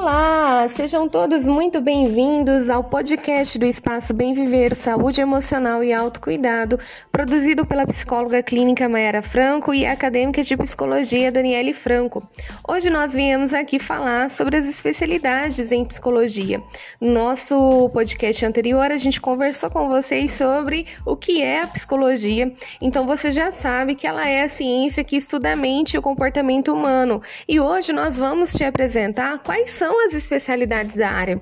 Olá, sejam todos muito bem-vindos ao podcast do Espaço Bem Viver, Saúde Emocional e Autocuidado, produzido pela psicóloga clínica Mayara Franco e acadêmica de psicologia Daniele Franco. Hoje nós viemos aqui falar sobre as especialidades em psicologia. No nosso podcast anterior, a gente conversou com vocês sobre o que é a psicologia, então você já sabe que ela é a ciência que estuda a mente e o comportamento humano. E hoje nós vamos te apresentar quais são as especialidades da área,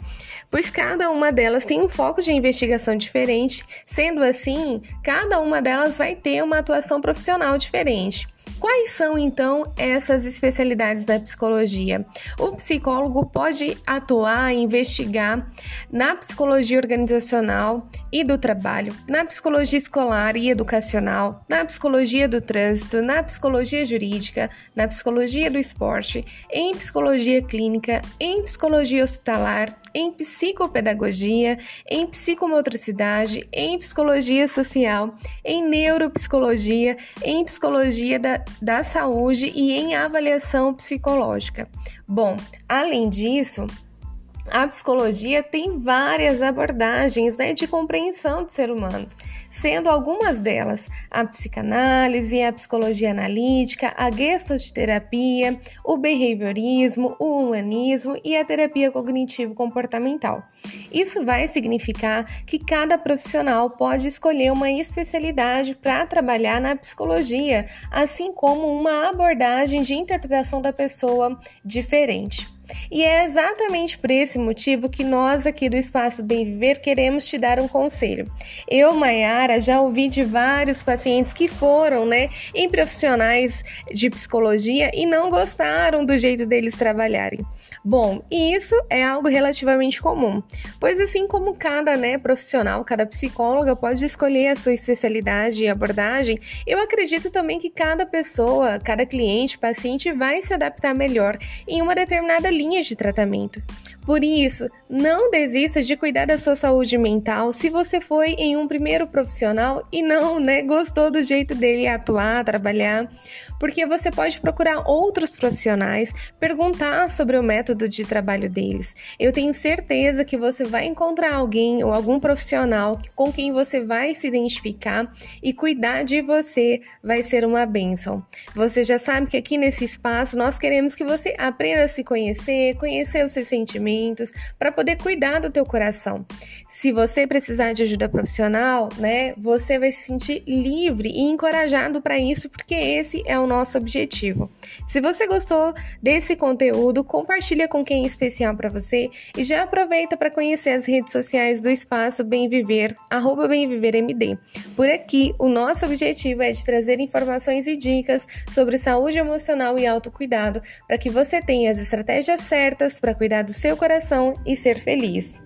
pois cada uma delas tem um foco de investigação diferente, sendo assim, cada uma delas vai ter uma atuação profissional diferente. Quais são então essas especialidades da psicologia? O psicólogo pode atuar e investigar na psicologia organizacional e do trabalho, na psicologia escolar e educacional, na psicologia do trânsito, na psicologia jurídica, na psicologia do esporte, em psicologia clínica, em psicologia hospitalar, em psicopedagogia, em psicomotricidade, em psicologia social, em neuropsicologia, em psicologia da, da saúde e em avaliação psicológica. Bom, além disso, a psicologia tem várias abordagens né, de compreensão do ser humano, sendo algumas delas a psicanálise, a psicologia analítica, a gestalt-terapia, o behaviorismo, o humanismo e a terapia cognitivo-comportamental. Isso vai significar que cada profissional pode escolher uma especialidade para trabalhar na psicologia, assim como uma abordagem de interpretação da pessoa diferente. E é exatamente por esse motivo que nós aqui do Espaço Bem Viver queremos te dar um conselho. Eu, Maiara, já ouvi de vários pacientes que foram, né, em profissionais de psicologia e não gostaram do jeito deles trabalharem. Bom, e isso é algo relativamente comum, pois assim como cada né, profissional, cada psicóloga pode escolher a sua especialidade e abordagem, eu acredito também que cada pessoa, cada cliente, paciente vai se adaptar melhor em uma determinada linha de tratamento. Por isso, não desista de cuidar da sua saúde mental se você foi em um primeiro profissional e não né, gostou do jeito dele atuar, trabalhar, porque você pode procurar outros profissionais, perguntar sobre o método de trabalho deles. Eu tenho certeza que você vai encontrar alguém ou algum profissional com quem você vai se identificar e cuidar de você vai ser uma bênção. Você já sabe que aqui nesse espaço nós queremos que você aprenda a se conhecer, conhecer os seus sentimentos para poder cuidar do teu coração. Se você precisar de ajuda profissional, né, você vai se sentir livre e encorajado para isso, porque esse é o nosso objetivo. Se você gostou desse conteúdo, compartilha com quem é especial para você e já aproveita para conhecer as redes sociais do Espaço Bem Viver, arroba BemViverMD. Por aqui, o nosso objetivo é de trazer informações e dicas sobre saúde emocional e autocuidado para que você tenha as estratégias certas para cuidar do seu coração e ser feliz.